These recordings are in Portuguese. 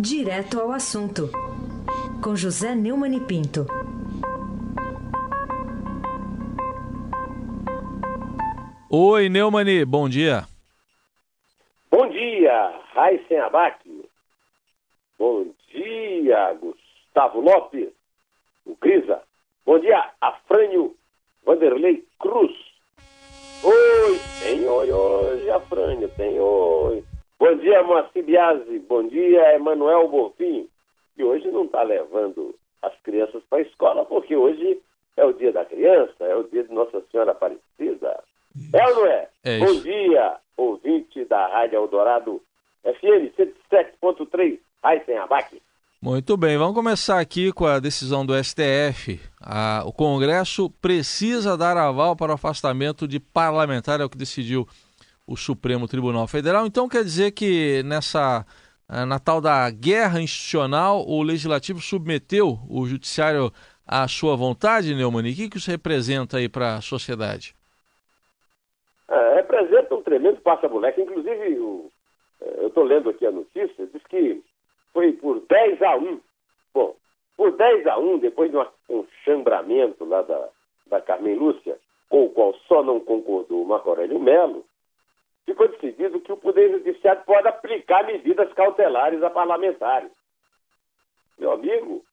Direto ao assunto, com José Neumann e Pinto. Oi, Neumani, bom dia. Bom dia, Raíssen Abac. Bom dia, Gustavo Lopes, o Crisa. Bom dia, Afrânio Vanderlei Cruz. Oi, tem oi hoje, Afrânio, tem oi. Bom dia, Moacir Biasi. Bom dia, Emanuel Bonfim. Que hoje não está levando as crianças para a escola, porque hoje é o dia da criança, é o dia de Nossa Senhora Aparecida. É ou não é? É Bom dia, ouvinte da Rádio Eldorado FM 107.3, Aysen Abac. Muito bem, vamos começar aqui com a decisão do STF. A- o Congresso precisa dar aval para o afastamento de parlamentar, é o que decidiu o Supremo Tribunal Federal. Então quer dizer que nessa eh, na tal da guerra institucional, o Legislativo submeteu o Judiciário à sua vontade, Neumani? O que isso representa aí para a sociedade? É, representa um tremendo passa-moleque. Inclusive, o- é, eu estou lendo aqui a notícia, diz que foi por 10 a 1. Bom, por 10 a 1, depois de um chambramento lá da, da Carmen Lúcia, com o qual só não concordou o Marco Aurélio Melo, ficou decidido que o Poder Judiciário pode aplicar medidas cautelares a parlamentares. Meu amigo,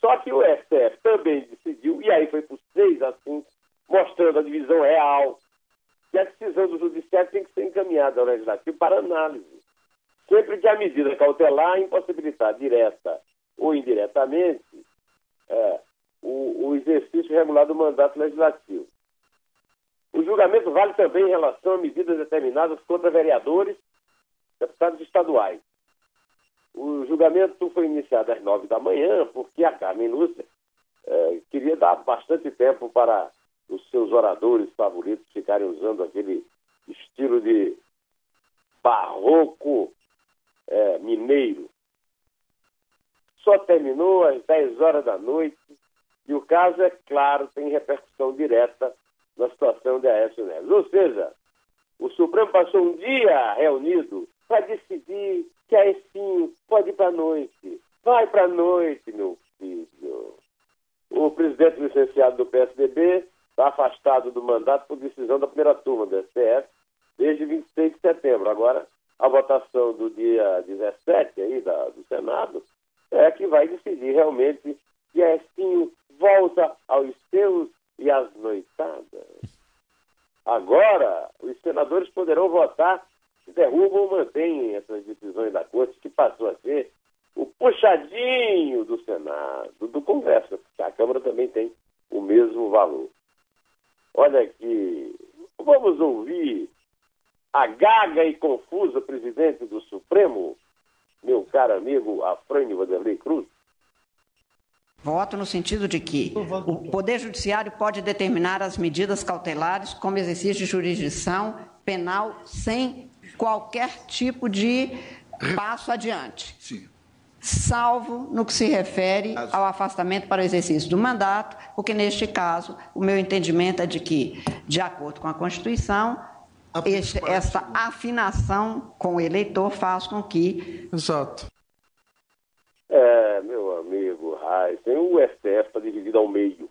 só que o STF também decidiu, e aí foi por 6 a 5, mostrando a divisão real que a decisão do judiciário tem que ser encaminhada ao legislativo para análise. Sempre que a medida cautelar impossibilitar direta ou indiretamente é, o, o exercício regular do mandato legislativo. O julgamento vale também em relação a medidas determinadas contra vereadores, deputados estaduais. O julgamento foi iniciado às nove da manhã, porque a Carmen Lúcia eh, queria dar bastante tempo para os seus oradores favoritos ficarem usando aquele estilo de barroco eh, mineiro. Só terminou às 10 horas da noite e o caso, é claro, tem repercussão direta na situação de Aécio Neves. Ou seja, o Supremo passou um dia reunido para decidir que Aécio pode ir para a noite. Vai para a noite, meu filho. O presidente licenciado do PSDB está afastado do mandato por decisão da primeira turma do STF desde 26 de setembro. Agora, a votação do dia 17 aí da, do Senado é que vai decidir realmente que Aécio volta aos seus e às noitadas. Agora, os senadores poderão votar se derrubam ou mantêm essas decisões da Corte, que passou a ser o puxadinho do Senado, do Congresso, porque a Câmara também tem o mesmo valor. Olha aqui, vamos ouvir a gaga e confusa presidente do Supremo, meu caro amigo Afrânio Vanderlei Cruz. Voto no sentido de que o Poder Judiciário pode determinar as medidas cautelares como exercício de jurisdição penal sem qualquer tipo de passo adiante. Sim. Salvo no que se refere ao afastamento para o exercício do mandato, porque neste caso o meu entendimento é de que, de acordo com a Constituição, este, essa afinação com o eleitor faz com que Exato. É, amigo Raíssa, o STF está dividido ao meio.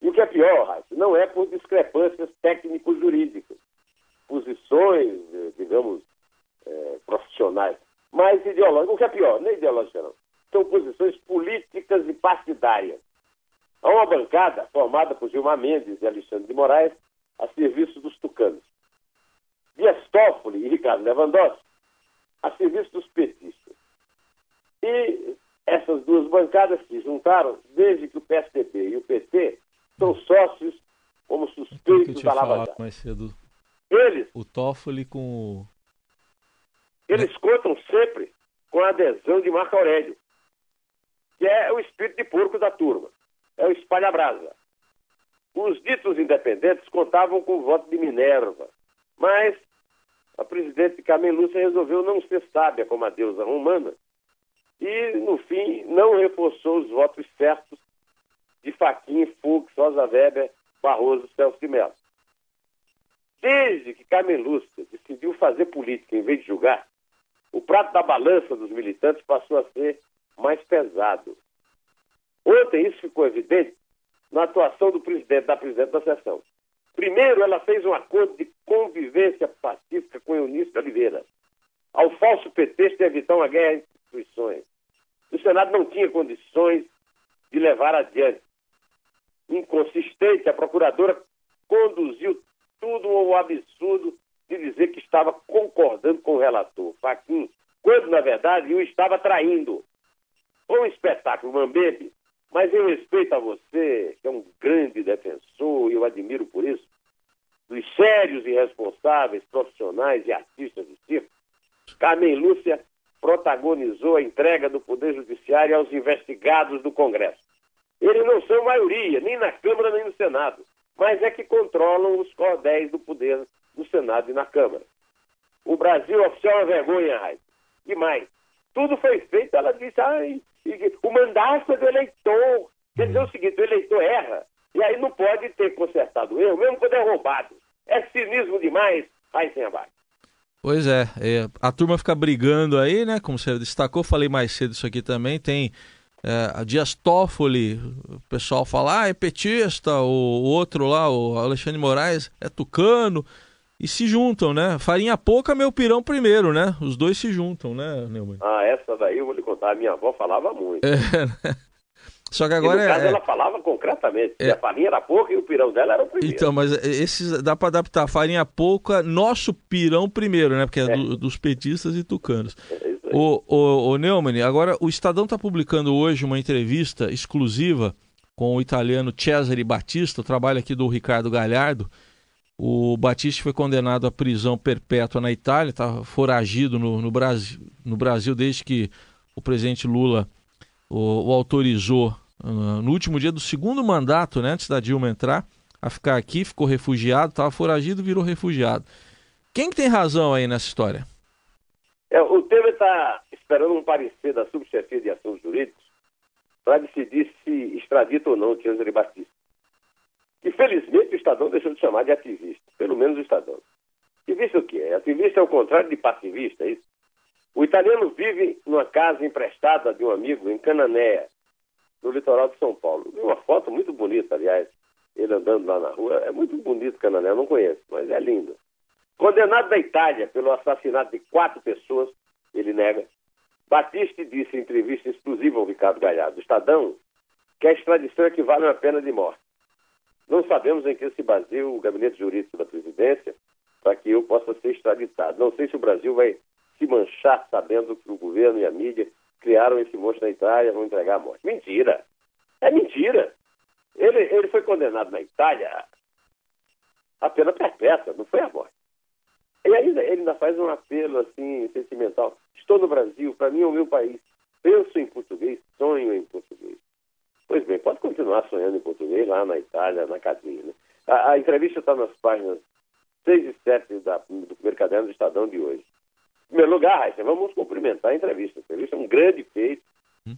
E o que é pior, Raíssa, não é por discrepâncias técnico-jurídicas, posições, eh, digamos, eh, profissionais, mas ideológicas. O que é pior, é ideológica não, são posições políticas e partidárias. Há uma bancada formada por Gilmar Mendes e Alexandre de Moraes a serviço dos tucanos. Dias Toffoli e Ricardo Lewandowski a serviço dos petistas. E essas duas bancadas se juntaram desde que o PSDB e o PT são sócios como que eu suspeitos da Lava Jato. mais cedo. Eles, O Toffoli com o... eles contam sempre com a adesão de Marco Aurélio, que é o espírito de porco da turma, é o espalha-brasa. Os ditos independentes contavam com o voto de Minerva, mas a presidente Carmen Lúcia resolveu não ser sábia como a deusa romana e, no fim, não reforçou os votos certos de Fachin, Fux, Rosa Weber, Barroso, Celso de Mello. Desde que Carmen Lúcia decidiu fazer política em vez de julgar, o prato da balança dos militantes passou a ser mais pesado. Ontem isso ficou evidente na atuação do presidente, da presidente da sessão. Primeiro, ela fez um acordo de convivência pacífica com Eunice Oliveira, ao falso pretexto de evitar uma guerra entre instituições. Senado não tinha condições de levar adiante. Inconsistente, a procuradora conduziu tudo ao absurdo de dizer que estava concordando com o relator, Faquim, quando, na verdade, o estava traindo. Foi um espetáculo, Mambebe, mas em respeito a você, que é um grande defensor, e eu admiro por isso, dos sérios e responsáveis profissionais e artistas do circo, Carmen Lúcia protagonizou a entrega do Poder Judiciário aos investigados do Congresso. Eles não são maioria, nem na Câmara nem no Senado, mas é que controlam os cordéis do poder no Senado e na Câmara. O Brasil oficial é uma vergonha, Raiz. E mais, tudo foi feito, ela disse, ai, o mandato é do eleitor. Quer dizer o seguinte, o eleitor erra, e aí não pode ter consertado o erro, mesmo quando é roubado. É cinismo demais, sem abaixo. Pois é, é, a turma fica brigando aí, né? Como você destacou, falei mais cedo isso aqui também. Tem é, a Dias Toffoli, o pessoal fala, ah, é petista, o, o outro lá, o Alexandre Moraes, é tucano e se juntam, né? Farinha pouca, meu pirão primeiro, né? Os dois se juntam, né, Neumann? Ah, essa daí eu vou lhe contar. A minha avó falava muito. É, né? Só que agora e no caso, é. ela falava concretamente. É... A farinha era pouca e o pirão dela era o primeiro. Então, mas esses dá para adaptar. Farinha pouca, nosso pirão primeiro, né? Porque é, é. Do, dos petistas e tucanos. É o, o, o Neumann, agora o Estadão está publicando hoje uma entrevista exclusiva com o italiano Cesare Batista, o trabalho aqui do Ricardo Galhardo. O Batista foi condenado à prisão perpétua na Itália, está foragido no, no, Brasil, no Brasil desde que o presidente Lula o, o autorizou no último dia do segundo mandato, né, antes da Dilma entrar, a ficar aqui, ficou refugiado, estava foragido, virou refugiado. Quem que tem razão aí nessa história? É, o Temer está esperando um parecer da subchefia de assuntos jurídicos para decidir se extradita ou não o Cesare Batista. E felizmente o Estadão deixou de chamar de ativista, pelo menos o Estadão. Ativista o quê? Ativista é o contrário de passivista, é isso? O italiano vive numa casa emprestada de um amigo em Cananéia, no litoral de São Paulo. Uma foto muito bonita, aliás, ele andando lá na rua. É muito bonito Cananéia, eu não conheço, mas é lindo. Condenado da Itália pelo assassinato de quatro pessoas, ele nega. Batista disse em entrevista exclusiva ao Ricardo Galhardo, Estadão, que a extradição equivale a uma pena de morte. Não sabemos em que se baseia o gabinete jurídico da presidência para que eu possa ser extraditado. Não sei se o Brasil vai se manchar sabendo que o governo e a mídia criaram esse monstro na Itália vão entregar a morte. Mentira! É mentira! Ele, ele foi condenado na Itália a pena perpétua, não foi a morte. E ele ainda faz um apelo assim sentimental. Estou no Brasil, para mim é o meu país. Penso em português, sonho em português. Pois bem, pode continuar sonhando em português lá na Itália, na casinha. Né? A, a, entrevista está nas páginas 6 e 7 da, do primeiro caderno do Estadão de hoje. Em primeiro lugar, Raíssa, vamos cumprimentar a entrevista. Entrevista é um grande feito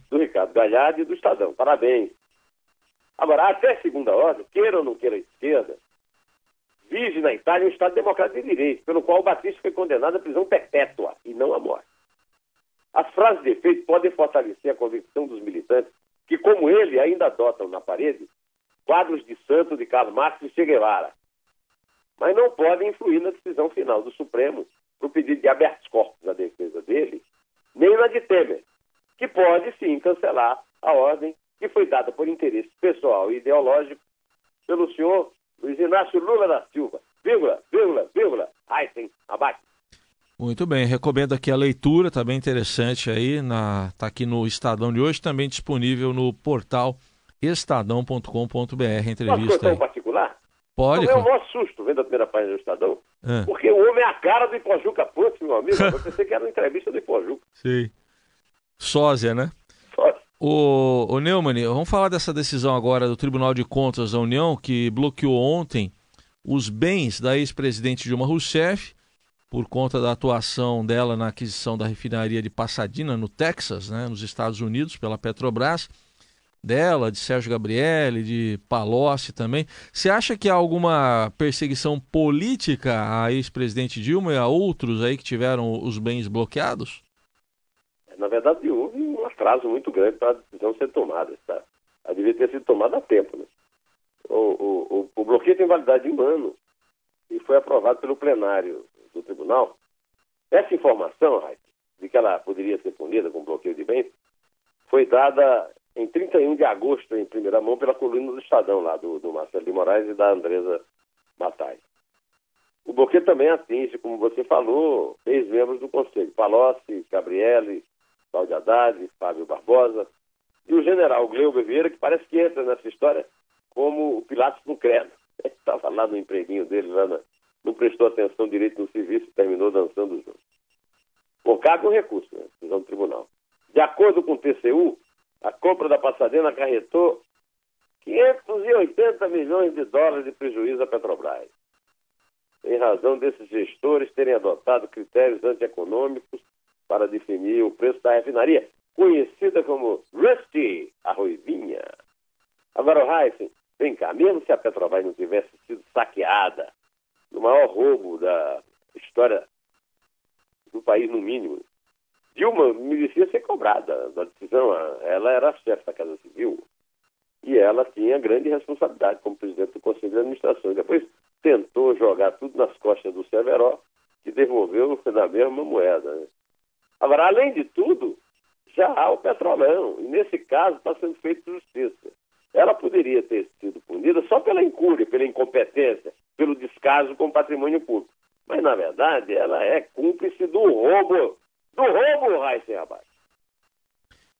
do Ricardo Galhardo e do Estadão. Parabéns. Agora, até segunda ordem, queira ou não queira a esquerda, vive na Itália um Estado democrático de direito, pelo qual o Batista foi condenado à prisão perpétua e não à morte. As frases de efeito podem fortalecer a convicção dos militantes que, como ele, ainda adotam na parede quadros de santo de Karl Marx e Che Guevara, mas não podem influir na decisão final do Supremo para o pedido de habeas corpus na defesa dele, nem na de Temer, que pode sim cancelar a ordem que foi dada por interesse pessoal e ideológico pelo senhor Luiz Inácio Lula da Silva. Vírgula, vírgula, vírgula, Heisen, abaixo. Muito bem, recomendo aqui a leitura, está bem interessante aí, na, tá aqui no Estadão de hoje, também disponível no portal estadão.com.br, entrevista Posso particular? Pode. Tomei o maior susto vendo a primeira página do Estadão, é. porque o homem é a cara do Ipojuca Ponte, meu amigo, eu pensei que era uma entrevista do Ipojuca. Sim. Sósia, né? Sósia. O, o Neumann, vamos falar dessa decisão agora do Tribunal de Contas da União, que bloqueou ontem os bens da ex-presidente Dilma Rousseff por conta da atuação dela na aquisição da refinaria de Pasadena, no Texas, né, nos Estados Unidos, pela Petrobras, dela, de Sérgio Gabriele, de Palocci também. Você acha que há alguma perseguição política à ex-presidente Dilma e a outros aí que tiveram os bens bloqueados? Na verdade, houve um atraso muito grande para a decisão ser tomada. Tá? Ela devia ter sido tomada a tempo. Né? O, o, o, bloqueio tem validade de um ano e foi aprovado pelo plenário do tribunal. Essa informação, de que ela poderia ser punida com bloqueio de bens, foi dada em 31 de agosto, em primeira mão, pela coluna do Estadão, lá do, do Marcelo de Moraes e da Andresa Matai. O bloqueio também atinge, como você falou, ex-membros do Conselho, Palocci, Gabriele, Cláudio Haddad, Fábio Barbosa, e o general Gleuber Vieira, que parece que entra nessa história como o Pilatos no credo. Estava lá no empreguinho dele, lá na... não prestou atenção direito no serviço e terminou dançando junto. Bom, cabe um recurso, né? Do tribunal. De acordo com o TCU, a compra da Passadena acarretou 580 milhões de dólares de prejuízo à Petrobras. Em razão desses gestores terem adotado critérios antieconômicos para definir o preço da refinaria, conhecida como Rusty, a Ruivinha. Agora, o Heisen, vem cá, mesmo se a Petrobras não tivesse sido saqueada no maior roubo da história do país, no mínimo, Dilma merecia ser cobrada da decisão. Ela era chefe da Casa Civil e ela tinha grande responsabilidade como presidente do Conselho de Administração. Depois tentou jogar tudo nas costas do Severo, que devolveu na mesma moeda. Agora, além de tudo, já há o petrolão, e nesse caso está sendo feita justiça. Ela poderia ter sido punida só pela incúria, pela incompetência, pelo descaso com o patrimônio público. Mas, na verdade, ela é cúmplice do roubo do roubo, Raíssen Abaixo.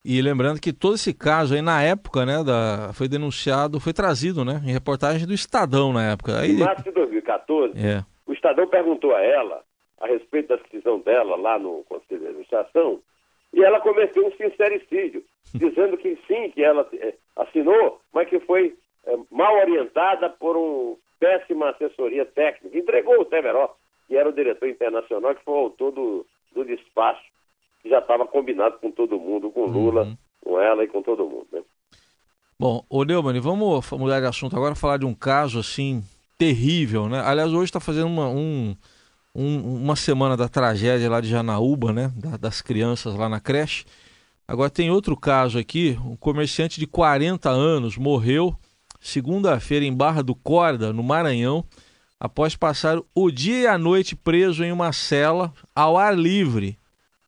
E lembrando que todo esse caso aí na época, né, da, foi denunciado, foi trazido, né, em reportagem do Estadão na época. Aí... Em março de 2014, é. o Estadão perguntou a ela a respeito da decisão dela lá no Conselho de Administração e ela cometeu um sincericídio, dizendo que sim, que ela é, assinou, mas que foi é, mal orientada por uma péssima assessoria técnica. Entregou o Temeró, que era o diretor internacional, que foi o autor do, do despacho, que já estava combinado com todo mundo, com Lula, uhum. com ela e com todo mundo. Né? Bom, ô Neumann, vamos mudar de assunto agora, falar de um caso assim terrível, né? Aliás, hoje está fazendo uma, um, um, uma semana da tragédia lá de Janaúba, né? Da, das crianças lá na creche. Agora tem outro caso aqui, um comerciante de 40 anos morreu segunda-feira em Barra do Corda, no Maranhão, após passar o dia e a noite preso em uma cela ao ar livre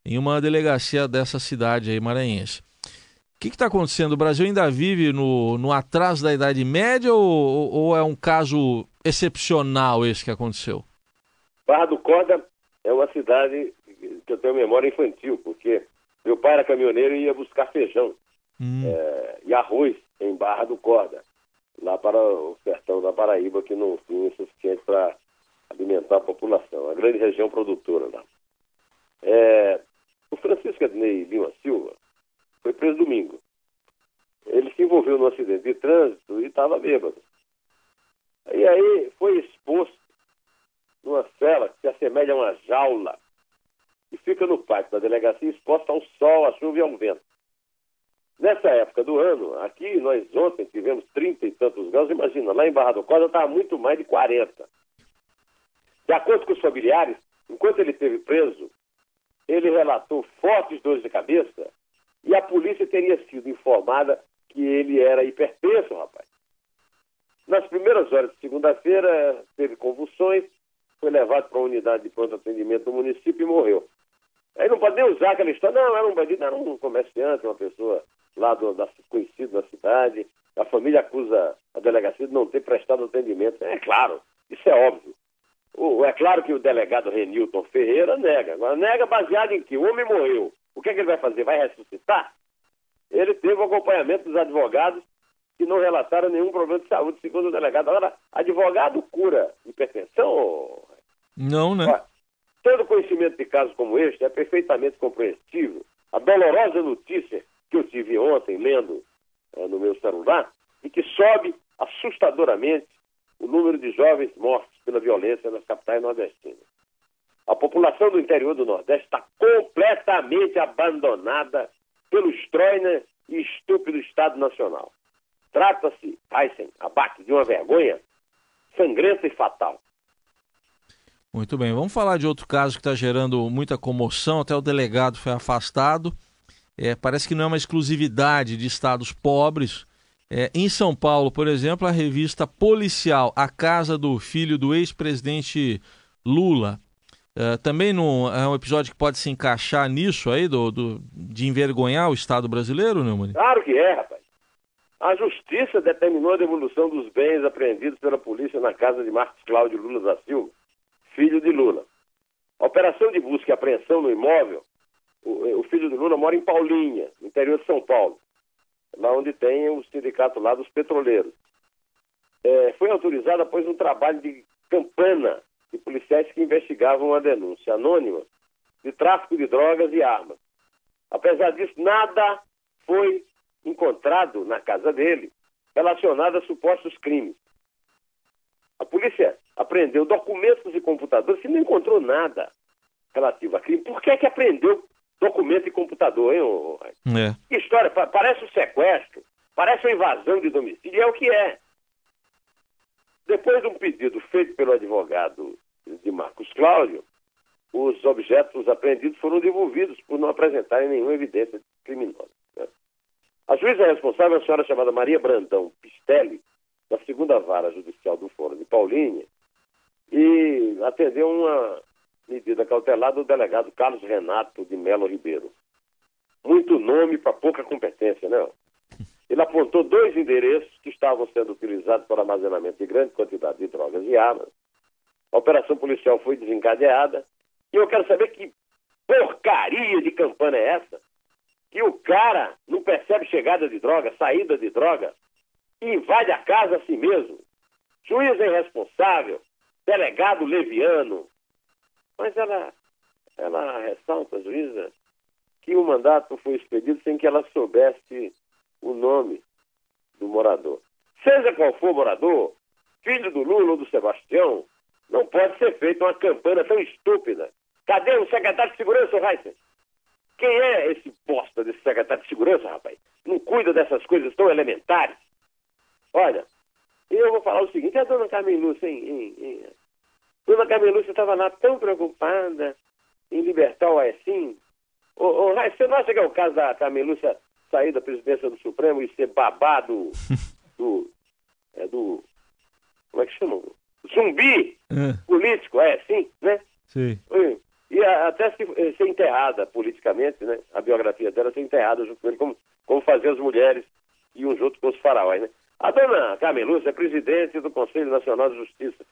em uma delegacia dessa cidade aí maranhense. O que está acontecendo? O Brasil ainda vive no, no atraso da Idade Média ou, ou é um caso excepcional esse que aconteceu? Barra do Corda é uma cidade que eu tenho memória infantil, porque meu pai era caminhoneiro e ia buscar feijão hum. é, e arroz em Barra do Corda lá para o sertão da Paraíba, que não tinha o suficiente para alimentar a população, a grande região produtora lá. É, o Francisco Adnei Lima Silva foi preso domingo. Ele se envolveu num acidente de trânsito e estava bêbado. E aí foi exposto numa cela que se assemelha a uma jaula e fica no pátio da delegacia exposta ao sol, à chuva e ao vento. Nessa época do ano, aqui nós ontem tivemos 30 e tantos graus, imagina, lá em Barra do Corda estava muito mais de 40. De acordo com os familiares, enquanto ele esteve preso, ele relatou fortes dores de cabeça e a polícia teria sido informada que ele era hipertenso, rapaz. Nas primeiras horas de segunda-feira, teve convulsões, foi levado para a unidade de pronto atendimento do município e morreu. Aí não pode nem usar aquela história, não, era um bandido, era um comerciante, uma pessoa lá do, da, conhecido na cidade. A família acusa a delegacia de não ter prestado atendimento. É claro, isso é óbvio. O, é claro que o delegado Renilton Ferreira nega. Agora, nega baseado em que o homem morreu. O que, é que ele vai fazer? Vai ressuscitar? Ele teve o acompanhamento dos advogados que não relataram nenhum problema de saúde, segundo o delegado. Agora, advogado cura hipertensão? Não, né? Todo conhecimento de casos como este é perfeitamente compreensível. A dolorosa notícia que eu tive ontem lendo é, no meu celular e que sobe assustadoramente o número de jovens mortos pela violência nas capitais nordestinas. A população do interior do Nordeste está completamente abandonada pelo estróina e estúpido Estado Nacional. Trata-se, Heisen, abate, de uma vergonha sangrenta e fatal. Muito bem, vamos falar de outro caso que está gerando muita comoção. Até o delegado foi afastado é, parece que não é uma exclusividade de estados pobres. É, em São Paulo, por exemplo, a revista policial A Casa do Filho do ex-presidente Lula. É, também é um episódio que pode se encaixar nisso aí, do, do de envergonhar o Estado brasileiro, Neumann? Claro que é, rapaz. A justiça determinou a devolução dos bens apreendidos pela polícia na casa de Marcos Cláudio Lula da Silva, filho de Lula. A operação de busca e apreensão no imóvel, o, o filho de Lula mora em Paulinha, no interior de São Paulo lá onde tem o sindicato lá dos petroleiros. É, foi autorizado após um trabalho de campana de policiais que investigavam uma denúncia anônima de tráfico de drogas e armas. Apesar disso, nada foi encontrado na casa dele relacionado a supostos crimes. A polícia apreendeu documentos e computadores e não encontrou nada relativo a crime. Por que, é que apreendeu documento e computador, hein, ô... É. Que história, parece um sequestro, parece uma invasão de domicílio, é o que é. Depois de um pedido feito pelo advogado de Marcos Cláudio, os objetos apreendidos foram devolvidos por não apresentarem nenhuma evidência criminosa. Né? A juíza responsável é a senhora chamada Maria Brandão Pistelli, da segunda vara judicial do Fórum de Paulínia, e atendeu uma medida cautelar do delegado Carlos Renato de Melo Ribeiro. Muito nome para pouca competência, né? Ele apontou dois endereços que estavam sendo utilizados para armazenamento de grande quantidade de drogas e armas. A operação policial foi desencadeada. E eu quero saber que porcaria de campana é essa? Que o cara não percebe chegada de droga, saída de droga, e invade a casa assim mesmo. Juiz irresponsável, delegado leviano, mas ela, ela ressalta, juíza, que o mandato foi expedido sem que ela soubesse o nome do morador. Seja qual for o morador, filho do Lula ou do Sebastião, não pode ser feita uma campanha tão estúpida. Cadê o secretário de segurança, Heisen? Quem é esse bosta desse secretário de segurança, rapaz? Não cuida dessas coisas tão elementares? Olha, eu vou falar o seguinte, a dona Carmen Lúcia, hein, hein, Dona Carmelúcia estava lá tão preocupada em libertar o Aecim. Ô, ô, você não acha que é o caso da Carmelúcia sair da presidência do Supremo e ser babado do, é, do como é que chama? Zumbi é. político, é assim, né? Sim. E até se, eh, ser enterrada politicamente, né? A biografia dela ser enterrada junto com ele, como, como faziam as mulheres e um junto com os faraós, né? A dona Carmelúcia é presidente do Conselho Nacional de Justiça.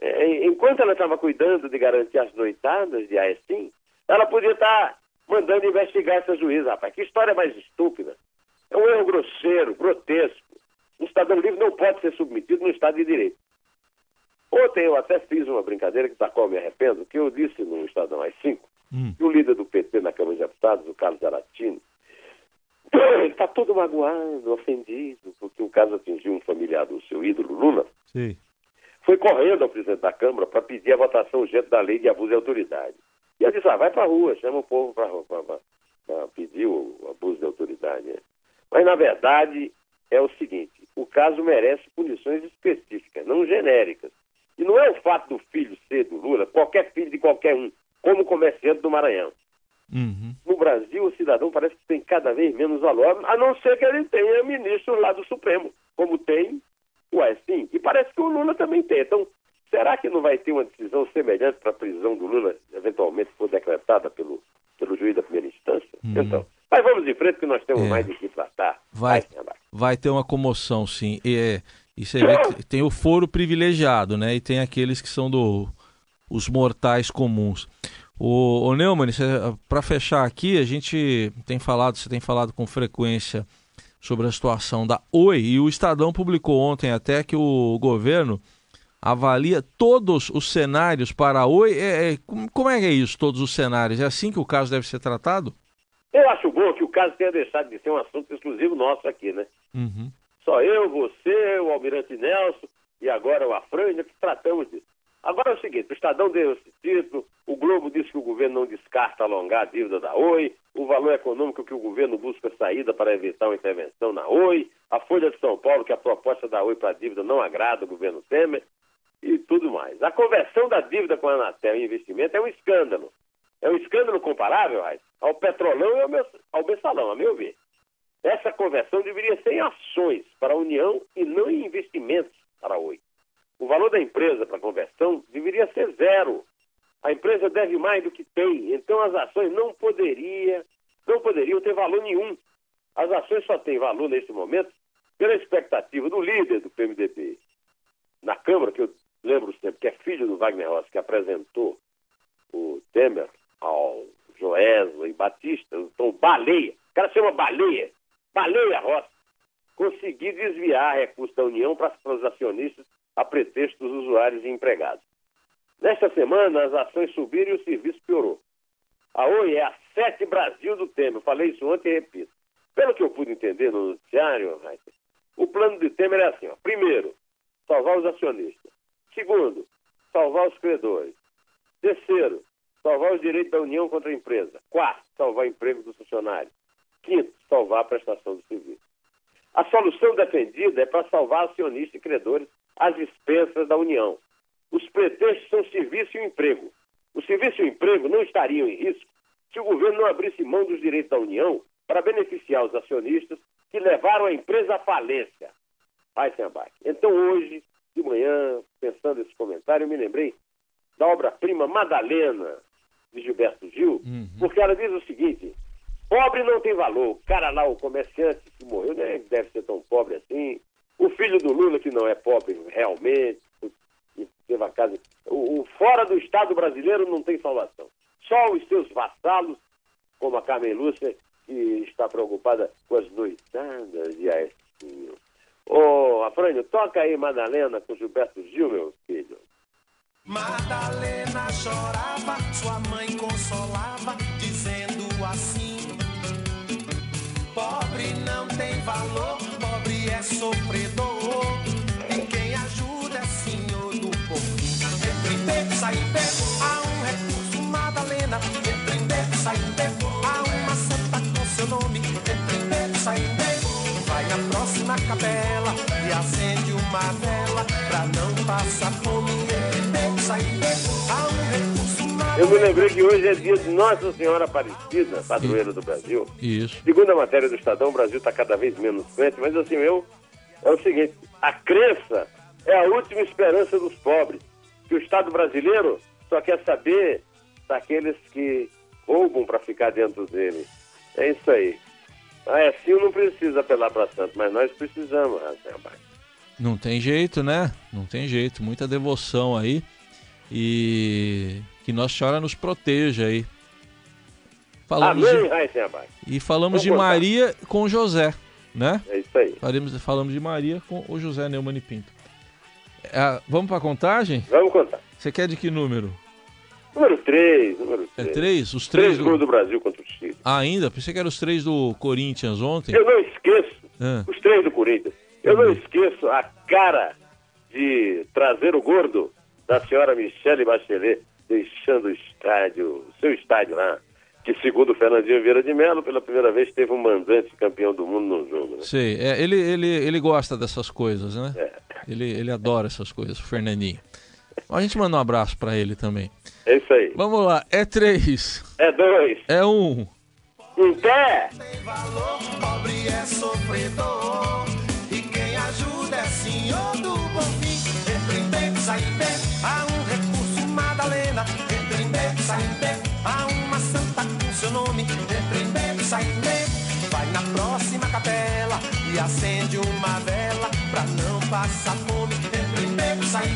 É, enquanto ela estava cuidando de garantir as noitadas de Aestim, ela podia estar tá mandando investigar essa juíza, rapaz. Que história mais estúpida. É um erro grosseiro, grotesco. Um cidadão livre não pode ser submetido no Estado de Direito. Ontem eu até fiz uma brincadeira, que da qual me arrependo, que eu disse no Estadão às 5, hum. que o líder do PT na Câmara de Deputados, o Carlos Aratini, ele está todo magoado, ofendido, porque o caso atingiu um familiar do seu ídolo, Lula. Sim foi correndo ao presidente da Câmara para pedir a votação urgente da lei de abuso de autoridade. E ele disse, ah, vai para a rua, chama o povo para pedir o, abuso de autoridade. Mas, na verdade, é o seguinte, o caso merece punições específicas, não genéricas. E não é o fato do filho ser do Lula, qualquer filho de qualquer um, como comerciante do Maranhão. Uhum. No Brasil, o cidadão parece que tem cada vez menos valor, a não ser que ele tenha ministro lá do Supremo, como tem Ué, sim. E parece que o Lula também tem. Então, será que não vai ter uma decisão semelhante para a prisão do Lula, eventualmente for decretada pelo, pelo juiz da primeira instância? Hum. Então, mas vamos em frente que nós temos é. mais de que tratar. Vai, vai, vai ter uma comoção, sim. E, é, e você vê que tem o foro privilegiado, né? E tem aqueles que são do os mortais comuns. O, o Neumann, para fechar aqui, a gente tem falado, você tem falado com frequência sobre a situação da Oi e o Estadão publicou ontem até que o governo avalia todos os cenários para a Oi. É, é, como é que é isso, todos os cenários? É assim que o caso deve ser tratado? Eu acho bom que o caso tenha deixado de ser um assunto exclusivo nosso aqui, né? Uhum. Só eu, você, o Almirante Nelson e agora o Afrânio que tratamos disso. Agora é o seguinte, o Estadão deu esse título, o Globo disse que o governo não descarta alongar a dívida da Oi, o valor econômico que o governo busca saída para evitar uma intervenção na Oi, a Folha de São Paulo que a proposta da Oi para a dívida não agrada o governo Temer e tudo mais. A conversão da dívida com a Anatel em investimento é um escândalo. É um escândalo comparável, Raiz, ao petrolão e ao, mensalão, a meu ver. Essa conversão deveria ser em ações para a União e não em investimentos para a Oi. O valor da empresa para conversão deveria ser zero. A empresa deve mais do que tem, então as ações não, poderia, não poderiam ter valor nenhum. As ações só têm valor nesse momento pela expectativa do líder do PMDB na Câmara, que eu lembro sempre que é filho do Wagner Rossi, que apresentou o Temer ao Joesley Batista, então Baleia, o cara chama Baleia, Baleia Rossi, conseguir desviar recursos da União para os acionistas a pretexto dos usuários e empregados. Nesta semana, as ações subiram e o serviço piorou. A Oi é a sete Brasil do Temer. Eu falei isso ontem e repito. Pelo que eu pude entender no noticiário, o plano de Temer é assim: ó. primeiro, salvar os acionistas. Segundo, salvar os credores. Terceiro, salvar os direitos da União contra a empresa. Quarto, salvar emprego dos funcionários. Quinto, salvar a prestação do serviço. A solução defendida é para salvar acionistas e credores às expensas da União. Os pretextos são serviço e emprego. O serviço e o emprego não estariam em risco se o governo não abrisse mão dos direitos da União para beneficiar os acionistas que levaram a empresa à falência. Então, hoje, de manhã, pensando esse comentário, eu me lembrei da obra-prima Madalena, de Gilberto Gil, uhum. porque ela diz o seguinte: pobre não tem valor. O cara lá, o comerciante que morreu, nem deve ser tão pobre assim. O filho do Lula, que não é pobre realmente, teve a casa. O, o fora do Estado brasileiro não tem salvação. Só os seus vassalos, como a Carmen Lúcia, que está preocupada com as noitadas de Aestinho. Ô, Afrânio, toca aí Madalena com Gilberto Gil, meu filho. Madalena chorava, sua mãe consolava, dizendo assim: Pobre não tem valor, pobre é sofredor. Na capela e acende uma vela pra não passar fome. Eu me lembrei que hoje é dia de Nossa Senhora Aparecida, padroeira do Brasil. Isso. Segundo a matéria do Estadão, o Brasil está cada vez menos crente, mas assim, eu, é o seguinte, a crença é a última esperança dos pobres. Que o Estado brasileiro só quer saber daqueles que roubam para ficar dentro dele. É isso aí. Ah, é assim não precisa apelar para santo, mas nós precisamos, Rafael Não tem jeito, né? Não tem jeito. Muita devoção aí. E que Nossa Senhora nos proteja aí. Falamos Amém, de... E falamos Vamos de contar. Maria com José, né? É isso aí. Falamos, falamos de Maria com o José Neumann e Pinto. É, vamos para a contagem? Vamos contar. Você quer de que número? Número 3, número 3. É 3? Os 3 três do... do Brasil contra. Ah, ainda? Pensei que eram os 3 do Corinthians ontem. Eu não esqueço ah. os 3 do Corinthians. Eu não esqueço a cara de trazer o gordo da senhora Michele Bachelet deixando o estádio, o seu estádio lá, que segundo o Fernandinho Vieira de Mello, pela primeira vez teve um mandante campeão do mundo no jogo. Né? Sei, é, ele, ele, ele gosta dessas coisas, né? É. Ele, ele adora essas coisas, o Fernandinho. A gente manda um abraço para ele também. É isso aí. Vamos lá, é três. É dois. É um. Em pé. pobre é sofredor. E quem ajuda é senhor do bom fim. Entre bem, sai bem, há um recurso Madalena. Entre bem, sai bem, há uma santa com seu nome. Entre bem, sai bem, vai na próxima capela e acende uma vela pra não passar fome. Entre bem, sai